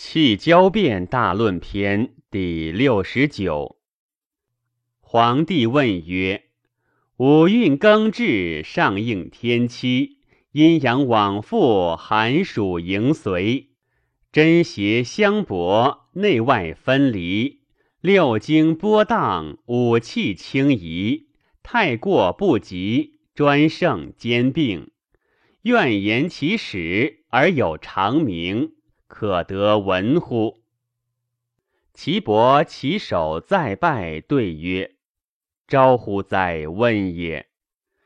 气交变大论篇第六十九。皇帝问曰：“五运更至，上应天期，阴阳往复，寒暑迎随，真邪相搏，内外分离，六经波荡，五气轻移，太过不及，专胜兼并。愿言其始，而有长明。”可得闻乎？岐伯起手再拜，对曰：“招乎哉？问也！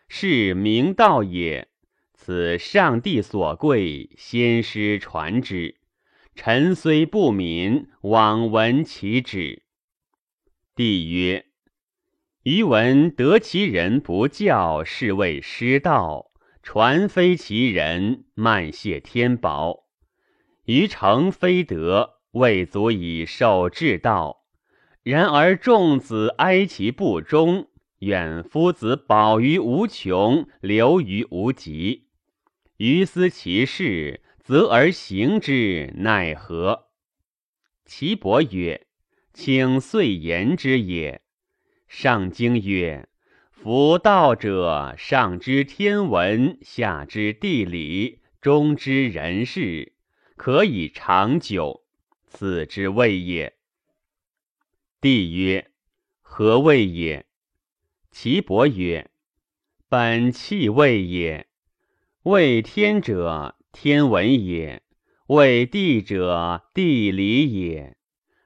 是明道也。此上帝所贵，先师传之。臣虽不敏，罔闻其旨。”帝曰：“余闻得其人不教，是谓失道；传非其人，慢谢天宝。”于成非德，未足以受至道。然而众子哀其不忠，远夫子保于无穷，留于无极。于思其事，则而行之，奈何？岐伯曰：“请遂言之也。”上经曰：“夫道者，上知天文，下知地理，中知人事。”可以长久，此之谓也。帝曰：何谓也？岐伯曰：本气谓也。谓天者，天文也；谓地者，地理也。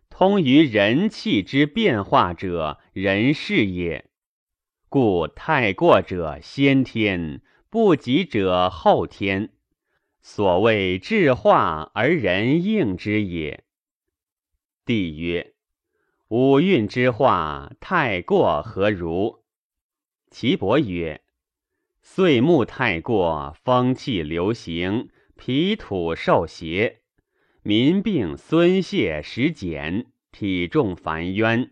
通于人气之变化者，人事也。故太过者先天，不及者后天。所谓智化而人应之也。帝曰：五运之化，太过何如？岐伯曰：岁木太过，风气流行，脾土受邪，民病孙泄食减，体重烦冤，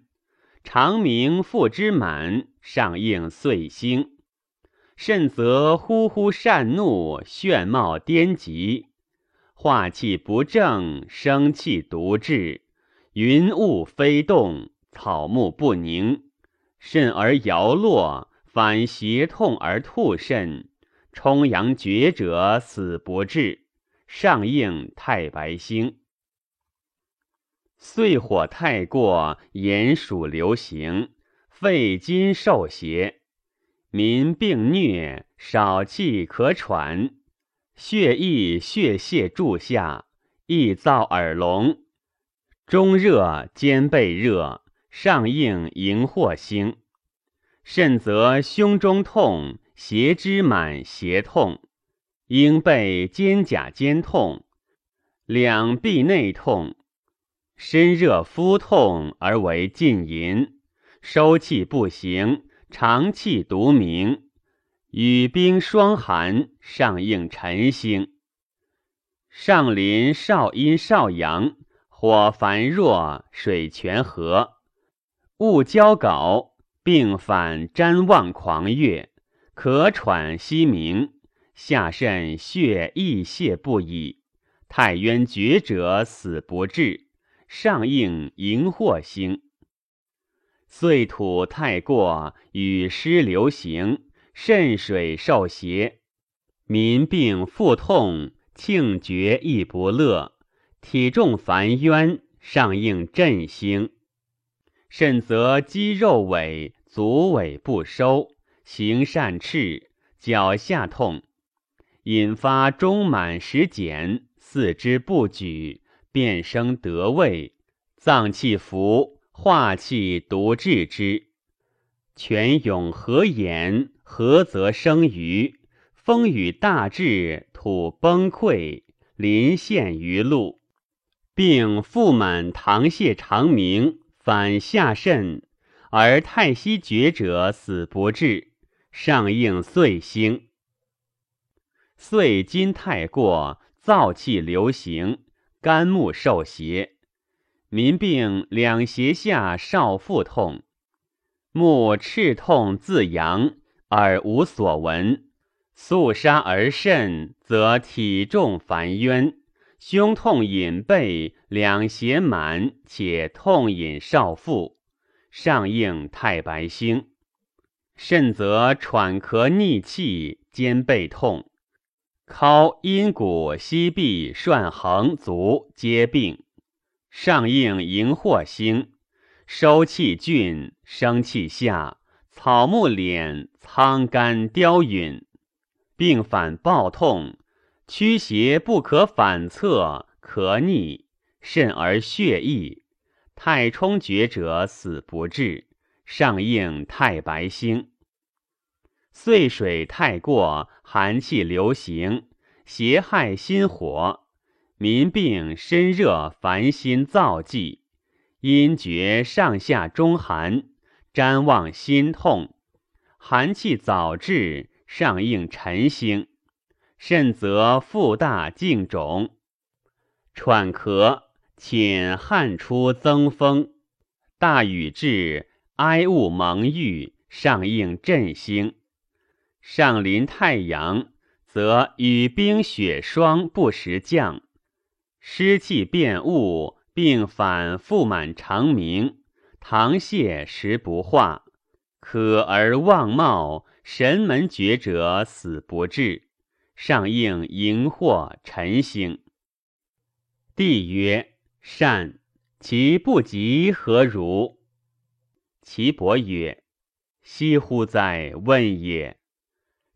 长明腹之满，上应岁星。甚则呼呼善怒，眩冒颠疾，化气不正，生气独滞，云雾飞动，草木不宁，甚而摇落，反胁痛而吐甚，冲阳厥者死不治，上应太白星。岁火太过，炎暑流行，肺金受邪。民病疟，少气可喘，血溢血泄注下，易燥耳聋，中热兼背热，上应荧惑星。甚则胸中痛，胁之满胁痛，应背肩胛肩痛，两臂内痛，身热肤痛而为禁淫，收气不行。长气独明，雨冰霜寒，上应晨星。上临少阴少阳，火烦弱，水泉和，物交槁，病反瞻望狂悦，咳喘息鸣，下肾血溢泄不已，太渊厥者死不治，上应荧惑星。岁土太过，雨湿流行，肾水受邪，民病腹痛，庆绝亦不乐，体重烦冤，上应振兴。甚则肌肉萎，足尾不收，行善赤，脚下痛，引发中满食减，四肢不举，变生得胃，脏气浮。化气独治之，泉涌何言？何则生鱼。风雨大至，土崩溃，临陷于路，并腹满溏泻长鸣，反下肾，而太息绝者死不治，上应岁星。岁金太过，燥气流行，肝木受邪。民病两胁下少腹痛，目赤痛自阳，耳无所闻。肃杀而甚，则体重烦冤，胸痛隐背，两胁满，且痛隐少腹，上应太白星。甚则喘咳逆气，肩背痛，尻阴骨、膝臂、涮横足皆病。上应荧惑星，收气峻，生气下，草木敛，苍干凋陨，病反暴痛，驱邪不可反侧，咳逆，甚而血溢。太冲厥者死不治。上应太白星，岁水太过，寒气流行，邪害心火，民病身热，烦心燥悸，阴厥上下中寒，瞻望心痛，寒气早至，上应辰星，甚则腹大颈肿，喘咳，且汗出增风，大雨至。哀物蒙郁，上应震星；上临太阳，则雨冰雪霜不时降，湿气变物，并反腹满肠鸣，溏泻食不化，渴而忘貌，神门绝者死不治。上应荧惑晨星。帝曰：善。其不及何如？岐伯曰：“惜乎哉！问也。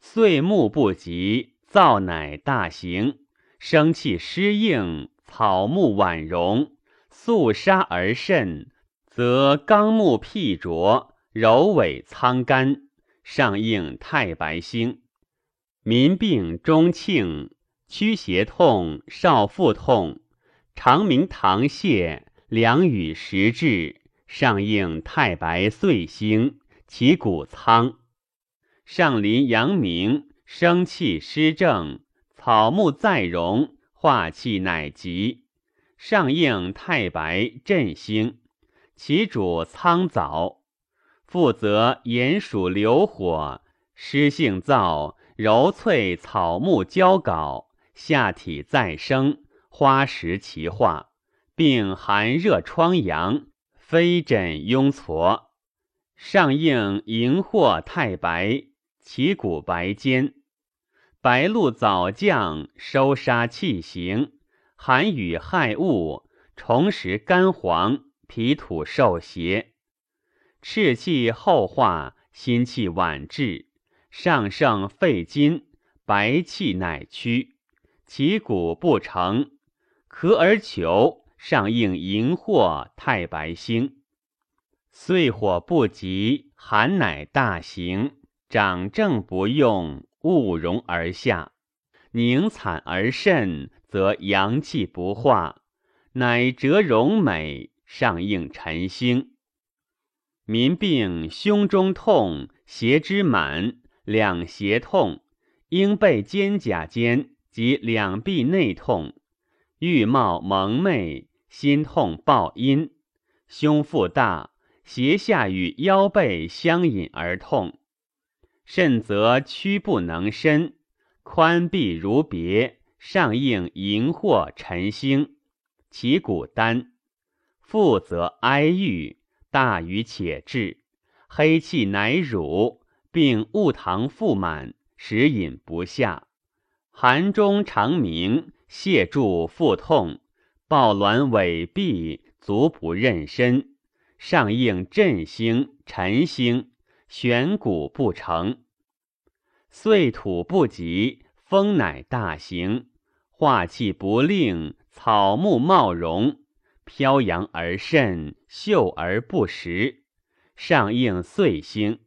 岁暮不及，燥乃大行；生气失应，草木婉容。肃杀而甚，则纲目辟浊，柔尾苍干。上应太白星。民病中庆，驱邪痛，少腹痛，长鸣溏泻，凉雨时至。”上应太白岁星，其谷苍；上临阳明，生气失正，草木在荣，化气乃极。上应太白震星，其主苍藻。负责炎暑流火，湿性燥，柔脆草木焦槁，下体再生，花实其化，并寒热疮疡。飞枕拥痤，上应荧惑太白，其骨白坚。白露早降，收杀气行；寒雨害物，虫食干黄，脾土受邪。赤气后化，心气晚至，上盛肺金，白气乃屈，其骨不成，咳而求。上应荧惑太白星，岁火不及，寒乃大行。长正不用，勿容而下，凝惨而甚，则阳气不化，乃折容美。上应辰星，民病胸中痛，胁之满，两胁痛，应背肩胛间及两臂内痛，欲冒蒙昧。心痛暴阴，胸腹大，胁下与腰背相引而痛，甚则屈不能伸，宽臂如别，上应荧惑辰星，其骨丹。腹则哀郁，大于且至，黑气乃乳，并误糖腹满，食饮不下，寒中肠鸣，泻注腹痛。抱卵尾闭，足不任身，上应震星、辰星，悬骨不成。岁土不及，风乃大行，化气不令，草木茂荣，飘扬而甚，秀而不实。上应岁星。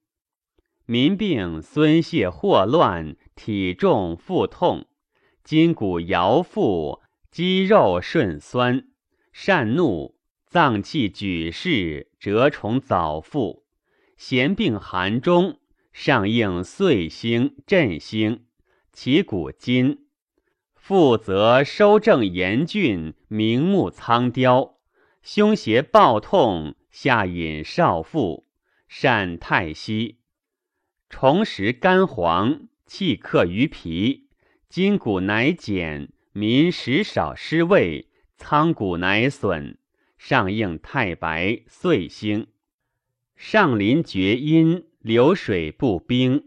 民病孙泄霍乱，体重腹痛，筋骨摇腹。肌肉顺酸，善怒，脏器举势，蛰虫早复，咸病寒中，上应岁星、震星，其骨金。腹则收正严峻，明目苍雕，胸胁暴痛，下引少腹，善太息。重食干黄，气克于脾，筋骨乃减。民食少失味，仓谷乃损。上应太白，岁星。上林绝阴，流水不冰。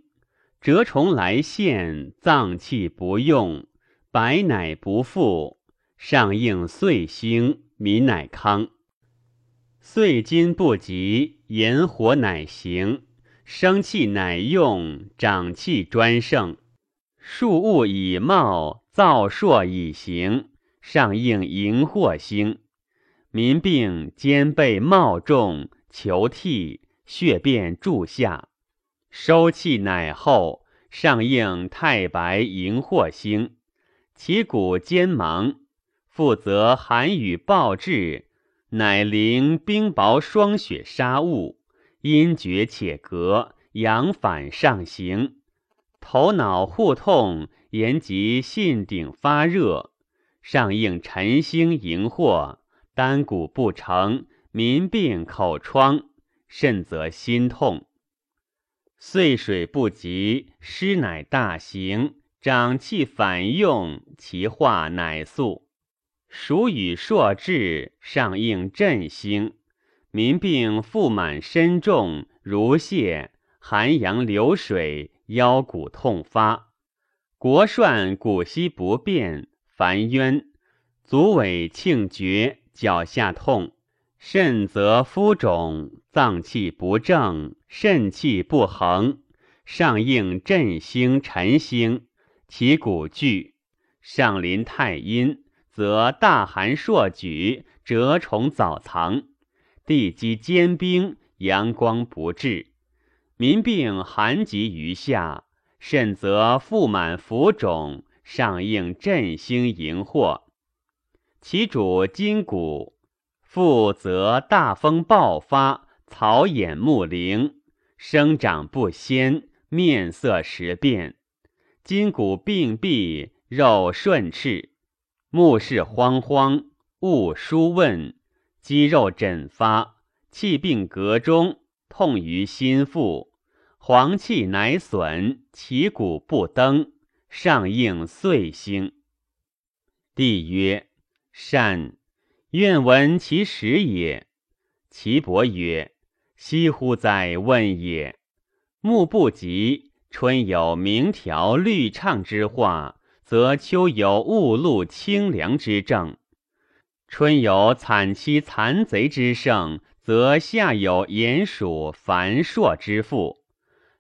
蛰虫来现，脏气不用，白乃不复。上应岁星，民乃康。岁金不及，炎火乃行。生气乃用，长气专盛。树物以茂，造硕以行。上应荧惑星。民病肩背冒重，求替，血便注下。收气乃后，上应太白荧惑星。其骨坚芒，负责寒雨暴至，乃凌冰雹霜雪杀雾。阴厥且隔，阳反上行，头脑互痛，言及信顶发热，上应晨星荧惑，丹骨不成，民病口疮，甚则心痛。岁水不及，湿乃大行，长气反用，其化乃速。暑雨朔至，上应振兴。民病腹满身重，如泻；寒阳流水，腰骨痛发；国涮骨息不便，烦冤；足尾庆绝，脚下痛；肾则肤肿，脏气不正，肾气不恒。上应震星、辰星，其骨聚；上临太阴，则大寒朔举，蛰虫早藏。地基坚冰，阳光不至，民病寒疾于下，肾则腹满浮肿，上应振兴荧惑。其主筋骨，复则大风暴发，草眼目灵，生长不鲜，面色时变，筋骨病痹，肉顺赤，目视慌慌，勿疏问。肌肉疹发，气病膈中，痛于心腹，黄气乃损，其骨不登，上应岁星。帝曰：善，愿闻其实也。岐伯曰：惜乎哉，问也！木不及，春有明条绿畅之化，则秋有雾露清凉之症。春有惨凄残贼之盛，则夏有炎暑繁硕之腹。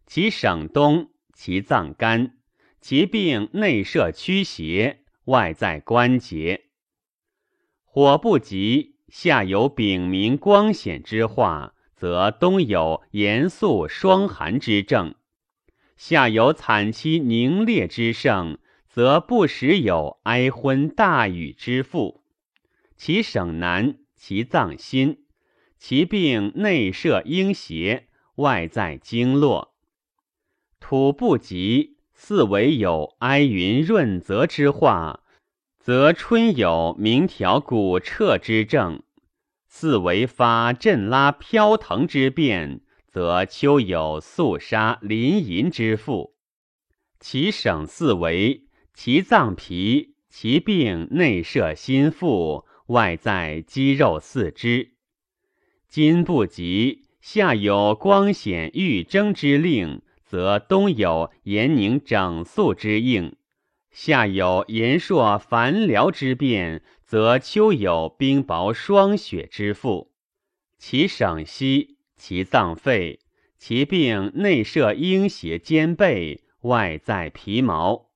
其省冬，其脏干，其病内摄驱邪，外在关节。火不及，夏有丙明光显之化，则冬有严肃霜寒之症。夏有惨凄凝冽之盛，则不时有哀昏大雨之腹。其省难，其脏心，其病内摄阴邪，外在经络。土不及，四维有哀云润泽之化，则春有明条骨彻之症；四维发震拉飘腾之变，则秋有肃杀临淫之腹。其省四维，其脏皮，其病内摄心腹。外在肌肉四肢，今不及；夏有光显欲征之令，则冬有严宁整肃之应；夏有炎朔繁辽之变，则秋有冰雹霜雪之覆。其省息，其脏肺，其病内摄阴邪兼备，外在皮毛。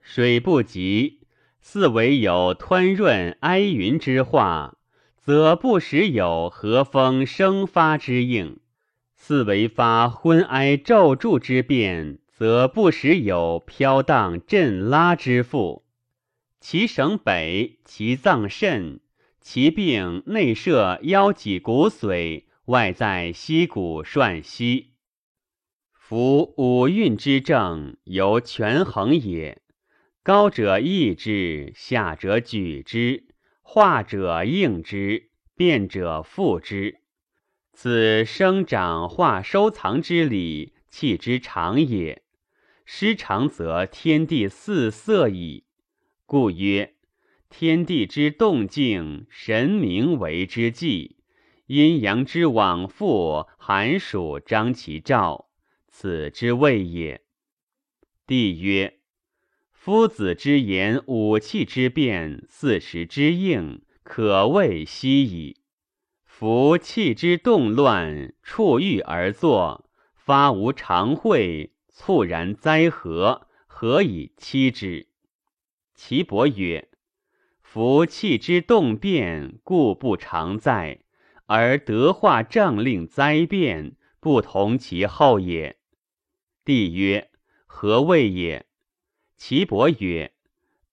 水不及。四维有湍润哀云之化，则不时有和风生发之应；四维发昏哀骤注之变，则不时有飘荡震拉之腹。其省北，其脏肾，其病内摄腰脊骨髓，外在膝骨涮息。夫五运之症，由权衡也。高者抑之，下者举之，化者应之，变者复之。此生长化收藏之理，气之常也。失常则天地四色矣。故曰：天地之动静，神明为之纪；阴阳之往复，寒暑张其兆，此之谓也。帝曰：夫子之言，五气之变，四时之应，可谓悉矣。夫气之动乱，触欲而作，发无常会，猝然灾何？何以期之？岐伯曰：夫气之动变，故不常在，而德化政令灾变，不同其后也。帝曰：何谓也？岐伯曰：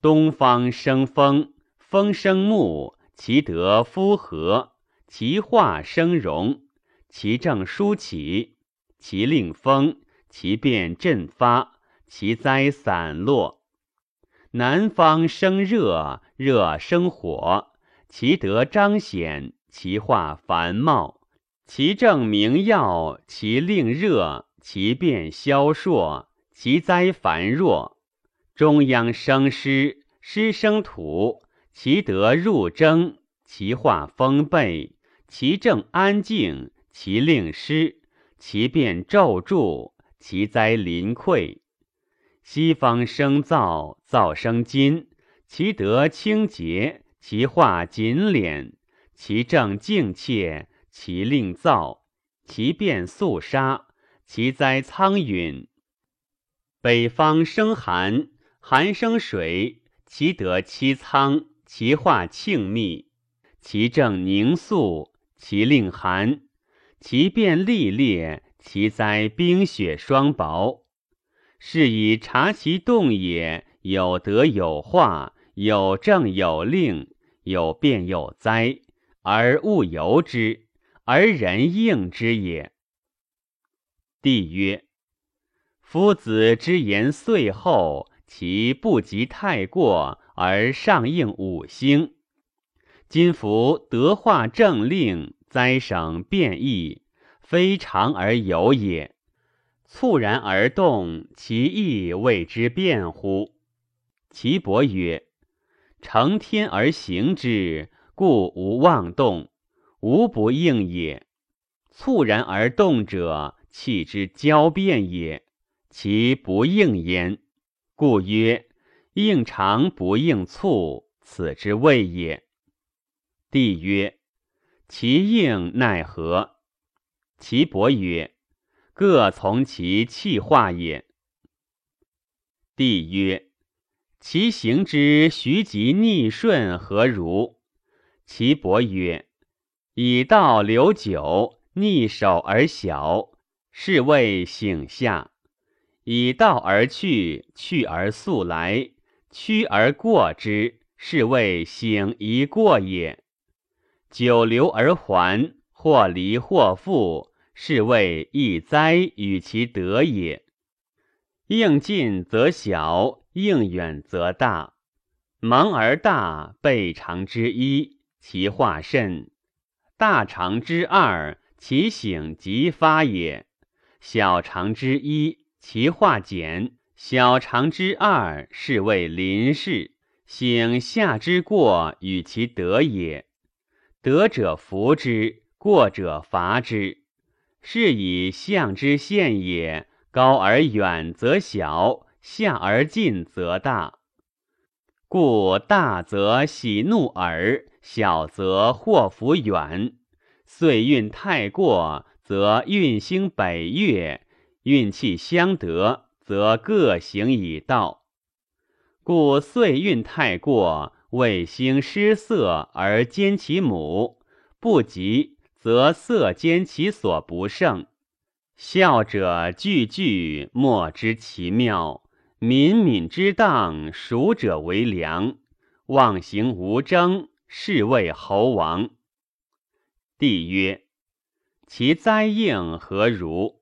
东方生风，风生木，其德夫和。其化生荣，其正舒起，其令风，其变振发，其灾散落。南方生热，热生火，其德彰显，其化繁茂，其正明耀，其令热，其变消烁，其灾繁弱。中央生湿，湿生土，其德入征，其化丰备。其正安静，其令湿，其变骤著，其灾临溃。西方生燥，燥生金，其德清洁，其化紧敛，其正静切，其令燥，其变肃杀，其灾苍允。北方生寒，寒生水，其德凄苍，其化庆密，其正凝肃。其令寒，其变历烈，其灾冰雪霜雹。是以察其动也，有德有化，有政有令，有变有灾，而物由之，而人应之也。帝曰：夫子之言岁后，其不及太过，而上应五星。今夫德化政令，灾省变异，非常而有也。猝然而动，其意谓之变乎？岐伯曰：承天而行之，故无妄动，无不应也。猝然而动者，气之交变也，其不应焉。故曰：应常不应猝，此之谓也。帝曰：“其应奈何？”岐伯曰：“各从其气化也。”帝曰：“其行之徐疾逆顺何如？”岐伯曰：“以道留久，逆守而小，是谓醒下；以道而去，去而速来，趋而过之，是谓醒一过也。”久留而还，或离或复，是谓易哉与其德也。应近则小，应远则大。盲而大，备长之一，其化甚；大长之二，其醒即发也；小长之一，其化简；小长之二，是谓临事。醒下之过，与其德也。得者福之，过者伐之。是以象之现也。高而远则小，下而近则大。故大则喜怒耳，小则祸福远。岁运太过，则运星北岳；运气相得，则各行以道。故岁运太过。卫星失色而兼其母，不及则色兼其所不胜。孝者句句莫知其妙，敏敏之当，孰者为良。妄行无争，是谓猴王。帝曰：其灾应何如？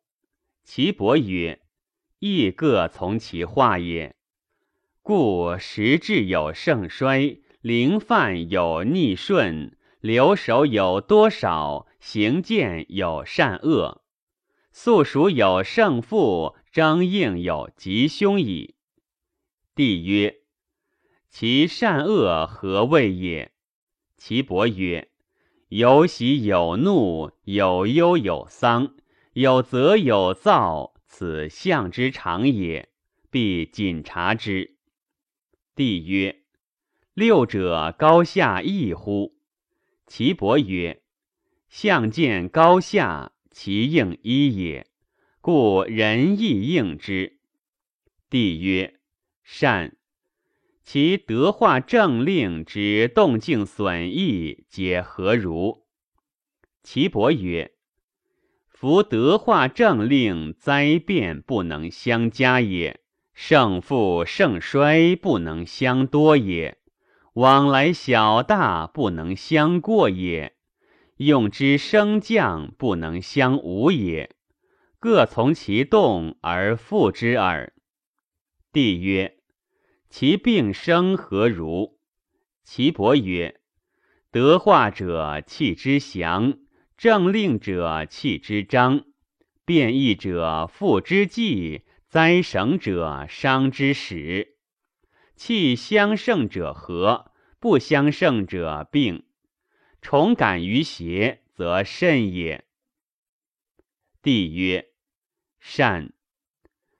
岐伯曰：亦各从其化也。故时至有盛衰，灵犯有逆顺，留守有多少，行见有善恶，素属有胜负，争应有吉凶矣。帝曰：其善恶何谓也？岐伯曰：有喜有怒，有忧有丧，有则有躁，此象之常也，必谨察之。帝曰：六者高下异乎？岐伯曰：相见高下，其应一也，故人亦应之。帝曰：善。其德化政令之动静损益，皆何如？岐伯曰：夫德化政令，灾变不能相加也；胜负盛衰不能相多也；往来小大不能相过也；用之升降不能相无也。各从其动而复之耳。帝曰。其病生何如？岐伯曰：德化者气之祥，政令者气之张，变异者复之纪，灾省者伤之始。气相胜者和，不相胜者病。重感于邪，则甚也。帝曰：善。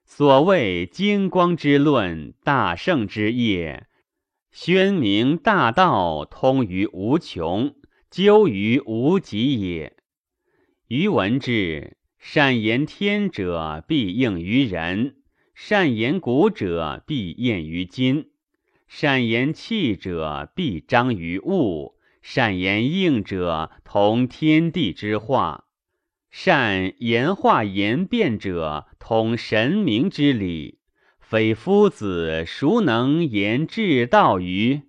所谓金光之论，大圣之业，宣明大道，通于无穷，究于无极也。余闻之：善言天者，必应于人；善言古者，必验于今；善言气者，必彰于物；善言应者，同天地之化。善言化言辩者，同神明之理。非夫子，孰能言至道于？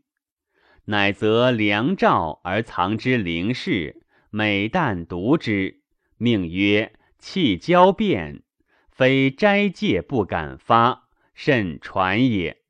乃择良兆而藏之灵事，每旦读之，命曰气交变。非斋戒不敢发，甚传也。